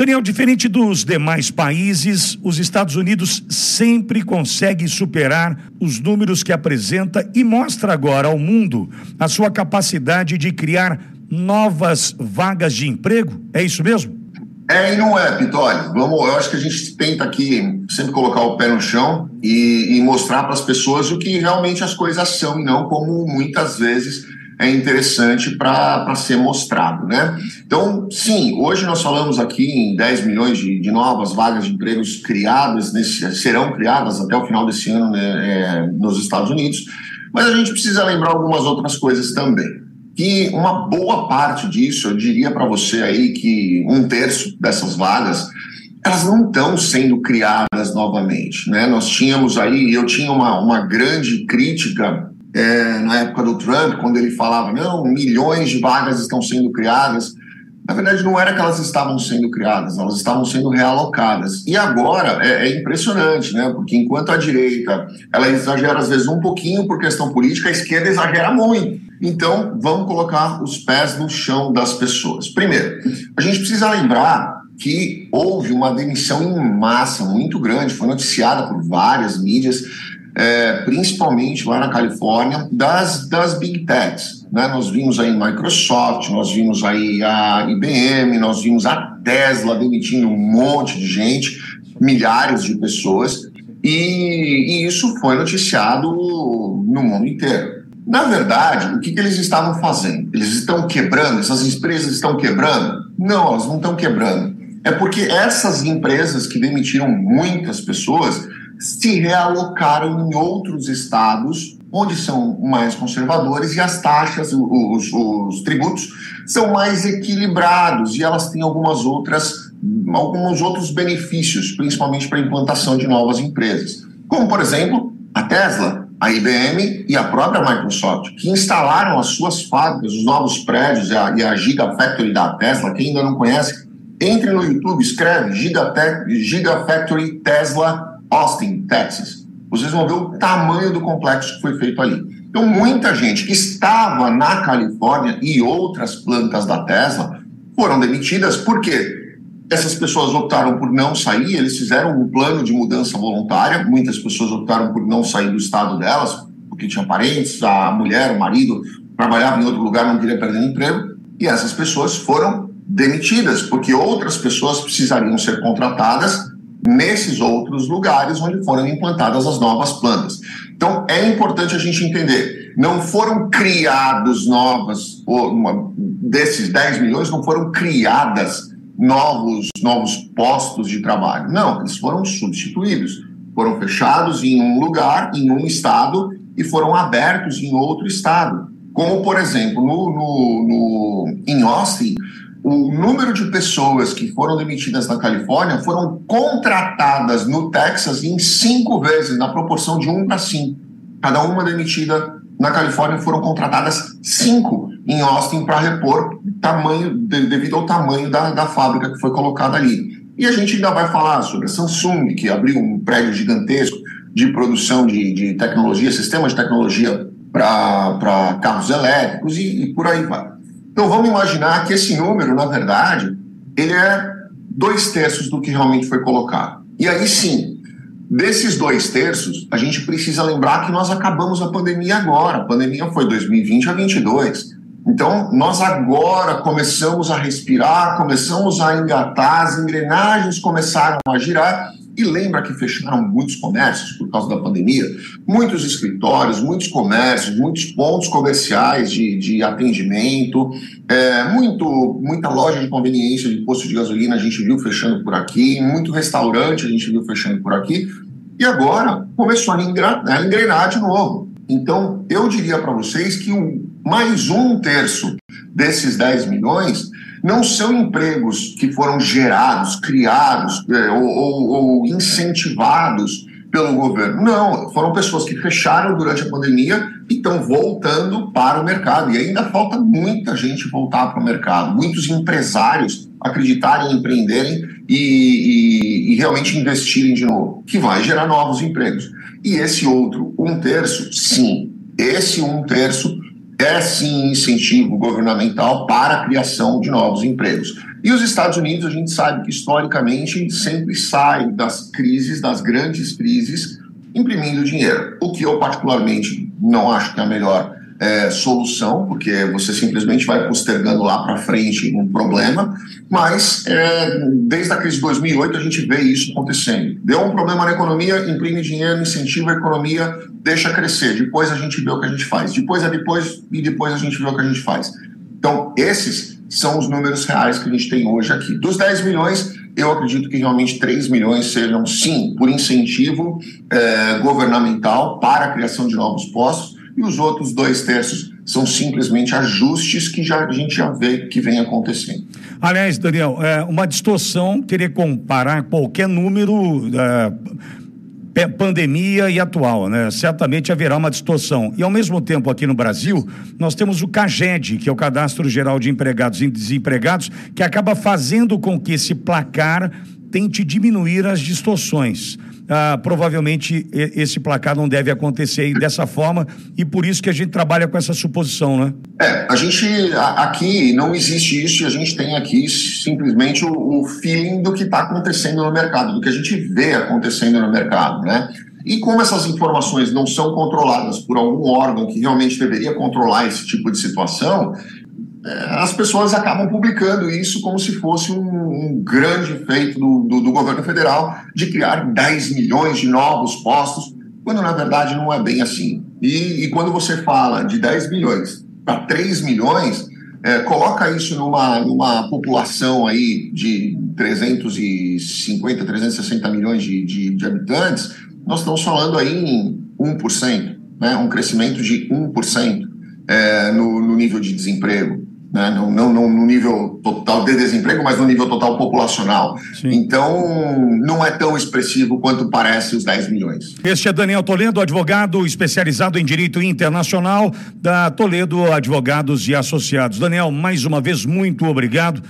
Daniel, diferente dos demais países, os Estados Unidos sempre consegue superar os números que apresenta e mostra agora ao mundo a sua capacidade de criar novas vagas de emprego. É isso mesmo? É e não é, Pitoli. Vamos, eu acho que a gente tenta aqui sempre colocar o pé no chão e, e mostrar para as pessoas o que realmente as coisas são e não como muitas vezes é interessante para ser mostrado, né? Então, sim, hoje nós falamos aqui em 10 milhões de, de novas vagas de empregos criadas, nesse, serão criadas até o final desse ano né, é, nos Estados Unidos, mas a gente precisa lembrar algumas outras coisas também. Que uma boa parte disso, eu diria para você aí que um terço dessas vagas elas não estão sendo criadas novamente. Né? Nós tínhamos aí, eu tinha uma, uma grande crítica é, na época do Trump, quando ele falava, não, milhões de vagas estão sendo criadas. Na verdade, não era que elas estavam sendo criadas, elas estavam sendo realocadas. E agora é, é, impressionante, né? Porque enquanto a direita ela exagera às vezes um pouquinho por questão política, a esquerda exagera muito. Então, vamos colocar os pés no chão das pessoas. Primeiro, a gente precisa lembrar que houve uma demissão em massa muito grande, foi noticiada por várias mídias é, principalmente lá na Califórnia, das, das big techs. Né? Nós vimos aí Microsoft, nós vimos aí a IBM, nós vimos a Tesla demitindo um monte de gente, milhares de pessoas, e, e isso foi noticiado no mundo inteiro. Na verdade, o que, que eles estavam fazendo? Eles estão quebrando, essas empresas estão quebrando? Não, elas não estão quebrando. É porque essas empresas que demitiram muitas pessoas, se realocaram em outros estados onde são mais conservadores e as taxas, os, os, tributos são mais equilibrados e elas têm algumas outras, alguns outros benefícios, principalmente para a implantação de novas empresas, como por exemplo a Tesla, a IBM e a própria Microsoft, que instalaram as suas fábricas, os novos prédios e a, e a Gigafactory da Tesla. Quem ainda não conhece, entre no YouTube, escreve Gigafactory Tesla Austin, Texas. Vocês vão ver o tamanho do complexo que foi feito ali. Então, muita gente que estava na Califórnia e outras plantas da Tesla foram demitidas porque essas pessoas optaram por não sair, eles fizeram um plano de mudança voluntária, muitas pessoas optaram por não sair do estado delas, porque tinham parentes, a mulher, o marido trabalhava em outro lugar, não queria perder emprego, e essas pessoas foram demitidas, porque outras pessoas precisariam ser contratadas nesses outros lugares onde foram implantadas as novas plantas. Então, é importante a gente entender, não foram criados novas, uma, desses 10 milhões, não foram criadas novos, novos postos de trabalho. Não, eles foram substituídos. Foram fechados em um lugar, em um estado, e foram abertos em outro estado. Como, por exemplo, no, no, no em Austin, o número de pessoas que foram demitidas na Califórnia foram contratadas no Texas em cinco vezes, na proporção de um para cinco. Cada uma demitida na Califórnia foram contratadas cinco em Austin para repor tamanho de, devido ao tamanho da, da fábrica que foi colocada ali. E a gente ainda vai falar sobre a Samsung, que abriu um prédio gigantesco de produção de, de tecnologia, sistemas de tecnologia para carros elétricos e, e por aí vai. Então vamos imaginar que esse número, na verdade, ele é dois terços do que realmente foi colocado. E aí sim, desses dois terços, a gente precisa lembrar que nós acabamos a pandemia agora. A pandemia foi 2020 a 2022. Então, nós agora começamos a respirar, começamos a engatar, as engrenagens começaram a girar e lembra que fecharam muitos comércios por causa da pandemia? Muitos escritórios, muitos comércios, muitos pontos comerciais de, de atendimento, é, muito, muita loja de conveniência de posto de gasolina a gente viu fechando por aqui, muito restaurante a gente viu fechando por aqui. E agora começou a engrenar de novo. Então, eu diria para vocês que um, mais um terço desses 10 milhões não são empregos que foram gerados, criados é, ou, ou, ou incentivados pelo governo. Não, foram pessoas que fecharam durante a pandemia e estão voltando para o mercado. E ainda falta muita gente voltar para o mercado, muitos empresários acreditarem, empreenderem e, e, e, realmente investirem de novo, que vai gerar novos empregos. E esse outro, um terço, sim, esse um terço é sim incentivo governamental para a criação de novos empregos. E os Estados Unidos, a gente sabe que historicamente sempre sai das crises, das grandes crises, imprimindo dinheiro. O que eu particularmente não acho que é a melhor é, solução, porque você simplesmente vai postergando lá para frente um problema, mas é, desde a crise de 2008 a gente vê isso acontecendo. Deu um problema na economia, imprime dinheiro, incentiva a economia, deixa crescer. Depois a gente vê o que a gente faz. Depois é depois e depois a gente vê o que a gente faz. Então, esses são os números reais que a gente tem hoje aqui. Dos 10 milhões, eu acredito que realmente 3 milhões sejam, sim, por incentivo é, governamental para a criação de novos postos, e os outros dois terços são simplesmente ajustes que já, a gente já vê que vem acontecendo. Aliás, Daniel, é, uma distorção querer comparar qualquer número. É pandemia e atual, né? Certamente haverá uma distorção. E ao mesmo tempo aqui no Brasil, nós temos o CAGED, que é o Cadastro Geral de Empregados e Desempregados, que acaba fazendo com que esse placar tente diminuir as distorções ah, provavelmente esse placar não deve acontecer dessa forma e por isso que a gente trabalha com essa suposição, né? É, a gente aqui não existe isso e a gente tem aqui simplesmente o, o feeling do que está acontecendo no mercado, do que a gente vê acontecendo no mercado, né? E como essas informações não são controladas por algum órgão que realmente deveria controlar esse tipo de situação, as pessoas acabam publicando isso como se fosse um, um grande feito do, do, do, governo federal de criar 10 milhões de novos postos, quando na verdade não é bem assim. E, e quando você fala de 10 milhões para 3 milhões, é, coloca isso numa, numa população aí de 350, 360 milhões de, de, de habitantes, nós estamos falando aí em 1%, né, um crescimento de 1% é, no, no nível de desemprego né? não, não, não, no nível total de desemprego, mas no nível total populacional. Sim. Então, não é tão expressivo quanto parece os 10 milhões. Este é Daniel Toledo, advogado especializado em direito internacional da Toledo Advogados e Associados. Daniel, mais uma vez, muito obrigado.